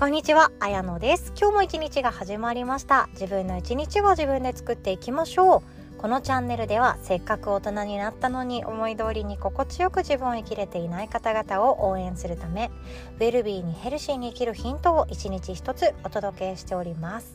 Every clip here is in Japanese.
こんにちは、あやのです。今日も一日が始まりました。自分の一日は自分で作っていきましょう。このチャンネルではせっかく大人になったのに思い通りに心地よく自分を生きれていない方々を応援するためウェルビーにヘルシーに生きるヒントを一日一つお届けしております。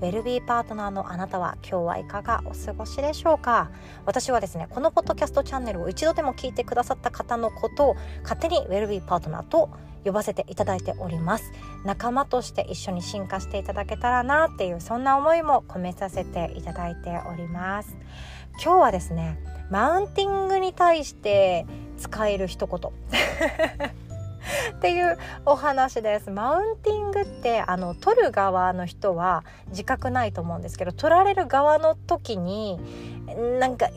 ウェルビーパートナーのあなたは今日はいかがお過ごしでしょうか？私はですねこのポッドキャストチャンネルを一度でも聞いてくださった方のことを勝手にウェルビーパートナーと呼ばせていただいております。仲間として一緒に進化していただけたらなっていうそんな思いも込めさせていただいております。今日はですねマウンティングに対して使える一言。っていうお話ですマウンティングってあの取る側の人は自覚ないと思うんですけど取られる側の時になんか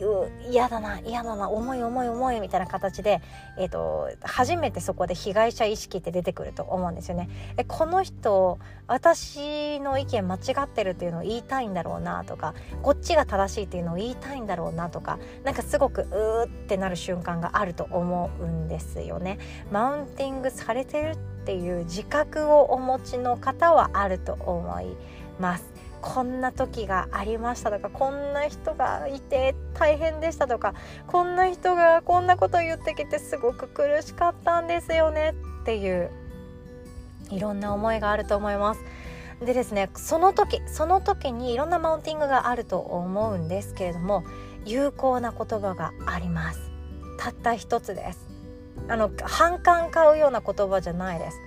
嫌だな嫌だな重い重い重いみたいな形で、えーと、初めてそこで被害者意識って出てくると思うんですよね。えこの人私の意見間違ってるっていうのを言いたいんだろうなとかこっちが正しいっていうのを言いたいんだろうなとかなんかすごくうーってなる瞬間があると思うんですよね。マウンティングされてるっていう自覚をお持ちの方はあると思います。こんな時がありましたとかこんな人がいて大変でしたとかこんな人がこんなこと言ってきてすごく苦しかったんですよねっていういろんな思いがあると思います。でですねその時その時にいろんなマウンティングがあると思うんですけれども有効な言葉がありますたった一つですあの反感買うような言葉じゃないです。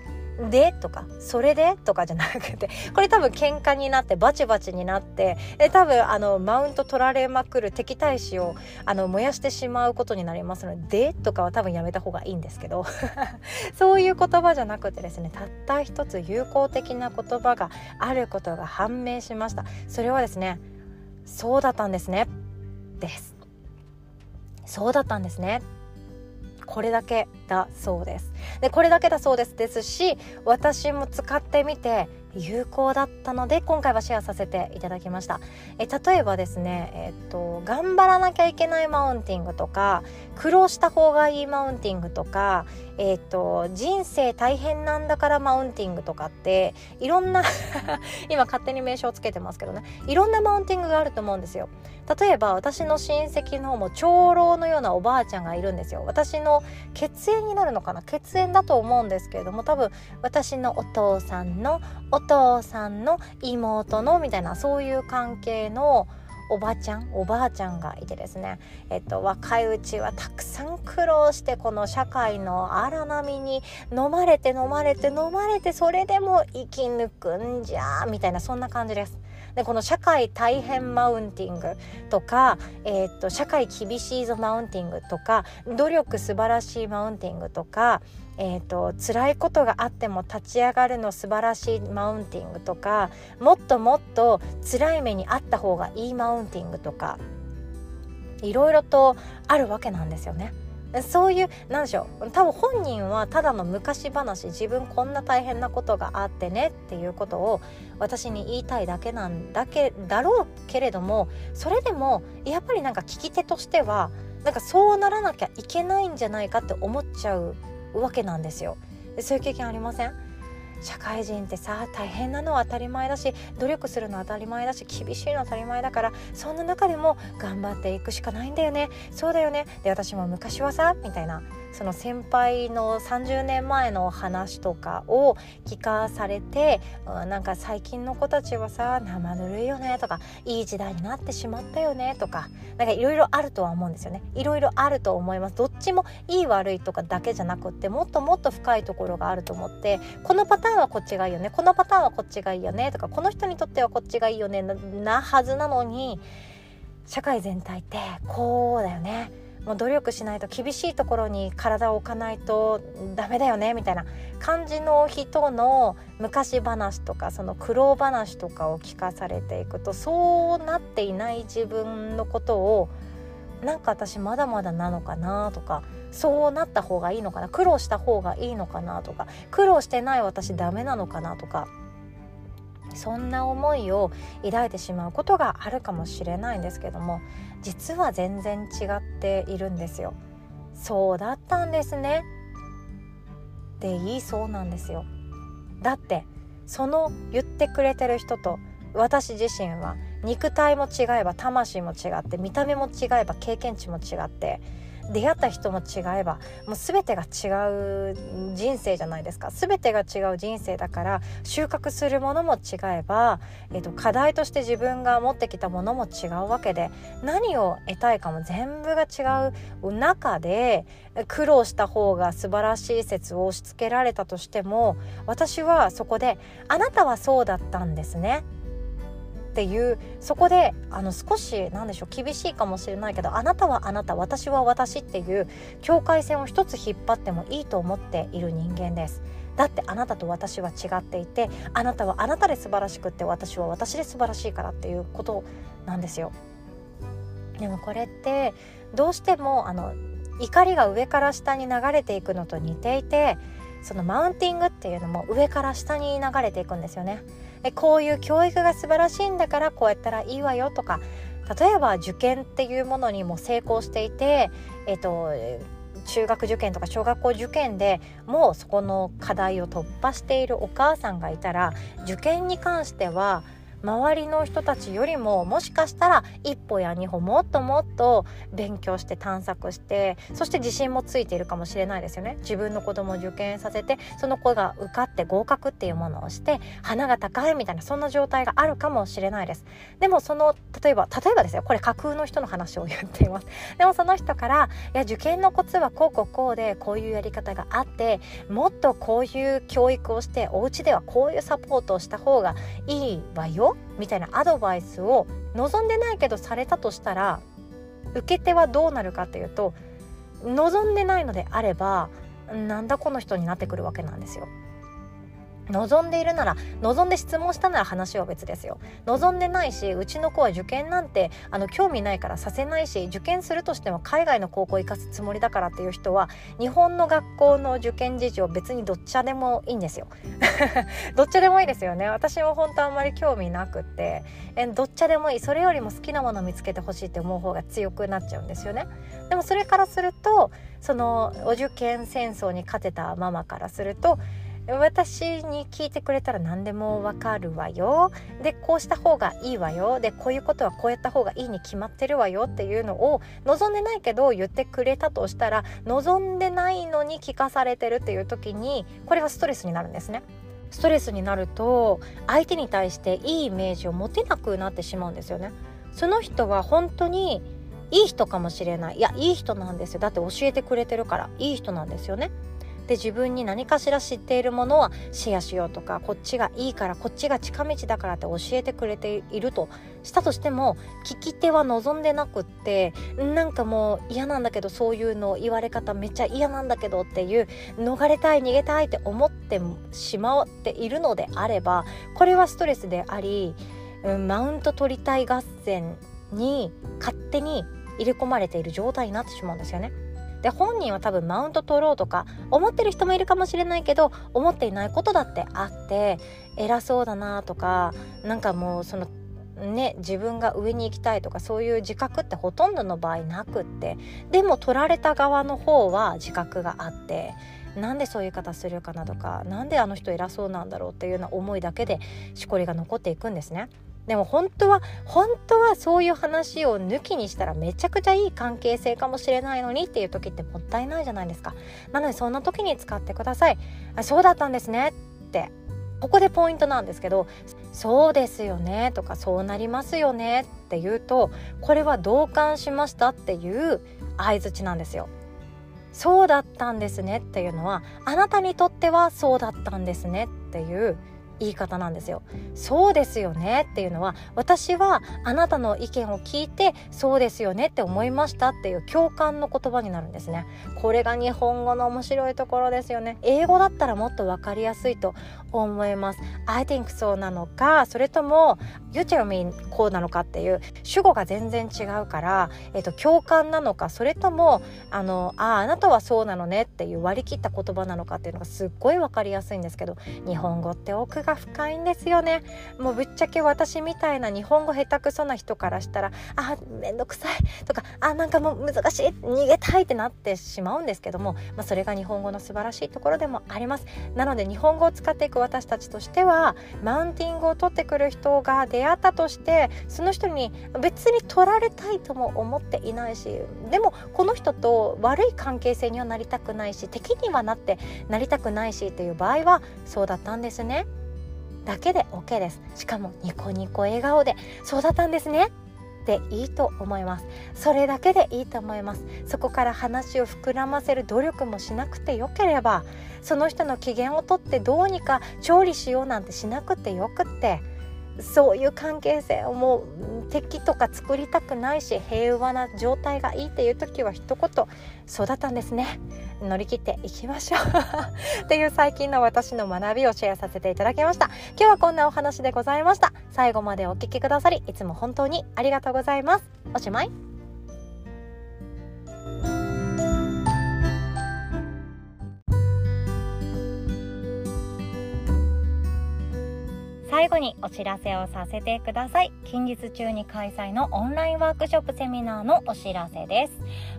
でとかそれでとかじゃなくて これ多分喧嘩になってバチバチになってで多分あのマウント取られまくる敵対視をあの燃やしてしまうことになりますので「で」とかは多分やめた方がいいんですけど そういう言葉じゃなくてですねたった一つ有効的な言葉があることが判明しました。それはですねそうだったんですね。です。そうだったんですねこれだけだそうです。でこれだけだそうですですし私も使ってみて有効だったので今回はシェアさせていただきました。え例えばですねえっと頑張らなきゃいけないマウンティングとか苦労した方がいいマウンティングとかえっと人生大変なんだからマウンティングとかっていろんな 今勝手に名称をつけてますけどね。いろんなマウンティングがあると思うんですよ。例えば私の親戚のも長老のようなおばあちゃんがいるんですよ。私の血縁になるのかな？血縁だと思うんですけれども多分私のお父さんのお父さんの妹のみたいなそういう関係のおばちゃんおばあちゃんがいてですね、えっと、若いうちはたくさん苦労してこの社会の荒波に飲まれて飲まれて飲まれてそれでも生き抜くんじゃみたいなそんな感じです。でこの社会大変マウンティングとか、えー、っと社会厳しいぞマウンティングとか努力素晴らしいマウンティングとかえーと、辛いことがあっても立ち上がるの素晴らしいマウンティングとかもっともっと辛い目にあった方がいいマウンティングとかいろいろとあるわけなんですよね。そういうなんでしょう多分本人はただの昔話自分こんな大変なことがあってねっていうことを私に言いたいだけなんだけだろうけれどもそれでもやっぱりなんか聞き手としてはなんかそうならなきゃいけないんじゃないかって思っちゃうわけなんですよ。そういう経験ありません？社会人ってさ大変なのは当たり前だし努力するのは当たり前だし厳しいのは当たり前だからそんな中でも頑張っていくしかないんだよね。そうだよね。で私も昔はさみたいな。その先輩の30年前の話とかを聞かされて、うん、なんか最近の子たちはさ生ぬるいよねとかいい時代になってしまったよねとかなんかいろいろあるとは思うんですよね。いろいろあると思います。どっちもいい悪いとかだけじゃなくってもっともっと深いところがあると思ってこのパターンはこっちがいいよねこのパターンはこっちがいいよねとかこの人にとってはこっちがいいよねなはずなのに社会全体ってこうだよね。もう努力しないと厳しいところに体を置かないとダメだよねみたいな感じの人の昔話とかその苦労話とかを聞かされていくとそうなっていない自分のことをなんか私まだまだなのかなとかそうなった方がいいのかな苦労した方がいいのかなとか苦労してない私ダメなのかなとかそんな思いを抱いてしまうことがあるかもしれないんですけども実は全然違っているんですよ。そうだったんですねでいいそうなんですよ。だってその言ってくれてる人と私自身は肉体も違えば魂も違って見た目も違えば経験値も違って出会った人も違えばもう全てが違う人生じゃないですか。全てが違う人生だから収穫するものも違えば、えーと、課題として自分が持ってきたものも違うわけで何を得たいかも全部が違う中で苦労した方が素晴らしい説を押し付けられたとしても私はそこで「あなたはそうだったんですね」っていうそこであの少し何でしょう厳しいかもしれないけどあなたはあなた私は私っていう境界線を一つ引っ張ってもいいと思っている人間です。だってあなたと私は違っていてあなたはあなたで素晴らしくって私は私で素晴らしいからっていうことなんですよ。でもこれってどうしてもあの怒りが上から下に流れていくのと似ていてそのマウンティングっていうのも上から下に流れていくんですよね。えこういう教育が素晴らしいんだからこうやったらいいわよとか例えば受験っていうものにも成功していて、えっと、中学受験とか小学校受験でもうそこの課題を突破しているお母さんがいたら受験に関しては周りの人たちよりももしかしたら一歩や二歩もっともっと勉強して探索してそして自信もついているかもしれないですよね。自分の子供を受験させてその子が受かって合格っていうものをして鼻が高いみたいなそんな状態があるかもしれないです。でもその例えば例えばですよこれ架空の人の話を言っています。でもその人からいや受験のコツはこうこうこうでこういうやり方があってもっとこういう教育をしてお家ではこういうサポートをした方がいいわよみたいなアドバイスを望んでないけどされたとしたら受け手はどうなるかっていうと望んでないのであればなんだこの人になってくるわけなんですよ。望んでいるなら望んで質問したなら話は別ですよ。望んでないしうちの子は受験なんてあの興味ないからさせないし受験するとしても海外の高校行かすつもりだからっていう人は日本の学校の受験事情別にどっちでもいいんですよ。どっちでもいいですよね。私も本当あんまり興味なくって。えどっちでもいい。それよりも好きなものを見つけてほしいって思う方が強くなっちゃうんですよね。でもそれからするとそのお受験戦争に勝てたママからすると私に聞いてくれたら何でもわかるわよ。でこうした方がいいわよ。でこういうことはこうやった方がいいに決まってるわよっていうのを望んでないけど言ってくれたとしたら望んでないのに聞かされてるっていう時にこれはストレスになるんですね。ストレスになると相手に対していいイメージを持てなくなってしまうんですよね。その人は本当にいい人かもしれない。いやいい人なんですよ。だって教えてくれてるからいい人なんですよね。で自分に何かしら知っているものはシェアしようとかこっちがいいからこっちが近道だからって教えてくれているとしたとしても聞き手は望んでなくってなんかもう嫌なんだけどそういうの言われ方めっちゃ嫌なんだけどっていう逃れたい逃げたいって思ってしまっているのであればこれはストレスであり、うん、マウント取りたい合戦に勝手に入れ込まれている状態になってしまうんですよね。で本人は多分マウント取ろうとか思ってる人もいるかもしれないけど思っていないことだってあって偉そうだなとかなんかもうそのね自分が上に行きたいとかそういう自覚ってほとんどの場合なくってでも取られた側の方は自覚があってなんでそういう方するかなとか何であの人偉そうなんだろうっていうような思いだけでしこりが残っていくんですね。でも本当は本当はそういう話を抜きにしたらめちゃくちゃいい関係性かもしれないのにっていう時ってもったいないじゃないですか。なのでそんな時に使ってください。あそうだったんですね。って。ここでポイントなんですけどそうですよね。とかそうなりますよね。って言うとこれは同感しましたっていう相づちなんですよ。そうだったんですねっていうのはあなたにとってはそうだったんですねっていう言い方なんですよ。そうですよねっていうのは私はあなたの意見を聞いてそうですよねって思いましたっていう共感の言葉になるんですね。これが日本語の面白いところですよね。英語だったらもっと分かりやすいと思います。I think そうなのかそれとも You tell me こうなのかっていう主語が全然違うから、えっと、共感なのかそれともあのああなたはそうなのねっていう割り切った言葉なのかっていうのがすっごい分かりやすいんですけど日本語って奥がが深いんですよね。もうぶっちゃけ私みたいな日本語下手くそな人からしたらあめんどくさい。とかあなんかもう難しい。逃げたいってなってしまうんですけども、まあ、それが日本語の素晴らしいところでもあります。なので日本語を使っていく私たちとしてはマウンティングを取ってくる人が出会ったとしてその人に別に取られたいとも思っていないしでもこの人と悪い関係性にはなりたくないし敵にはなってなりたくないしという場合はそうだったんですね。だけで OK です。しかもニコニコ笑顔でそうだったんですね。でいいと思います。それだけでいいと思います。そこから話を膨らませる努力もしなくてよければその人の機嫌をとってどうにか調理しようなんてしなくてよくって。そういう関係性をもう敵とか作りたくないし平和な状態がいいっていう時は一言そうだったんですね。乗り切っていきましょう。っていう最近の私の学びをシェアさせていただきました。今日はこんなお話でございました。最後までお聴きくださりいつも本当にありがとうございます。おしまい。最後にお知らせをさせてください。近日中に開催のオンラインワークショップセミナーのお知らせです。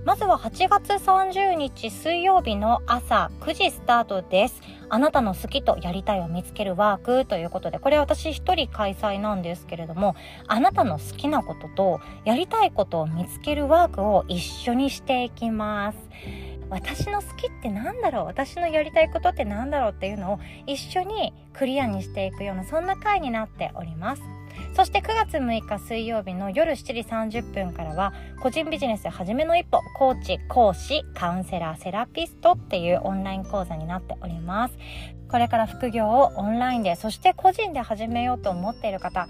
まずは8月30日水曜日の朝9時スタートです。あなたの好きとやりたいを見つけるワークということでこれ私一人開催なんですけれどもあなたの好きなこととやりたいことを見つけるワークを一緒にしていきます。私の好きって何だろう私のやりたいことって何だろう？っていうのを一緒にクリアにしていくようなそんな回になっております。そして9月6日水曜日の夜7時30分からは個人ビジネス初めの一歩コーチ講師カウンセラーセラピストっていうオンライン講座になっております。これから副業をオンラインでそして個人で始めようと思っている方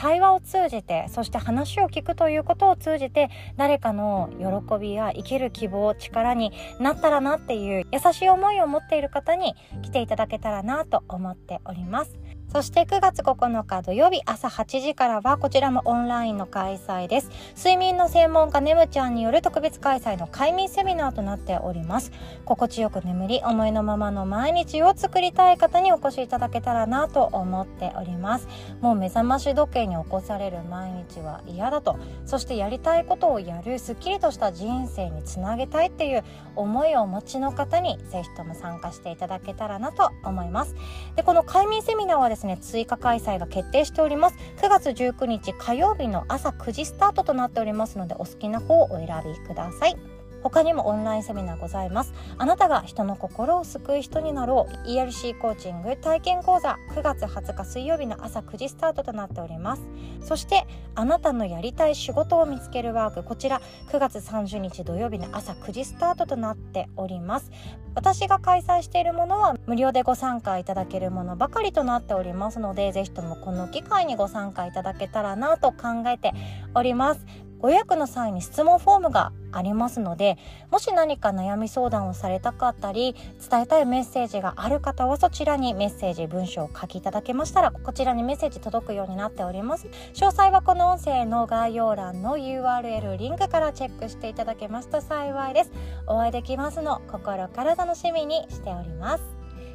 対話を通じてそして話を聞くということを通じて誰かの喜びや生きる希望力になったらなっていう優しい思いを持っている方に来ていただけたらなと思っております。そして9月9日土曜日朝8時からはこちらもオンラインの開催です。睡眠の専門家ネムちゃんによる特別開催の快眠セミナーとなっております。心地よく眠り、思いのままの毎日を作りたい方にお越しいただけたらなと思っております。もう目覚まし時計に起こされる毎日は嫌だと、そしてやりたいことをやるすっきりとした人生につなげたいっていう思いをお持ちの方にぜひとも参加していただけたらなと思います。で、この快眠セミナーはですねですね追加開催が決定しております。9月19日火曜日の朝9時スタートとなっておりますのでお好きな方をお選びください。他にもオンラインセミナーございます。あなたが人の心を救う人になろう。ERC コーチング体験講座。9月20日水曜日の朝9時スタートとなっております。そしてあなたのやりたい仕事を見つけるワーク。こちら9月30日土曜日の朝9時スタートとなっております。私が開催しているものは無料でご参加いただけるものばかりとなっておりますのでぜひともこの機会にご参加いただけたらなと考えております。ご予約の際に質問フォームがありますのでもし何か悩み相談をされたかったり伝えたいメッセージがある方はそちらにメッセージ文章を書きいただけましたらこちらにメッセージ届くようになっております。詳細はこの音声の概要欄の URL リンクからチェックしていただけますと幸いです。お会いできますの心から楽しみにしております。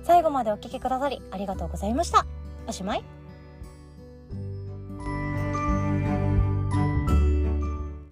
最後までお聴きくださりありがとうございました。おしまい。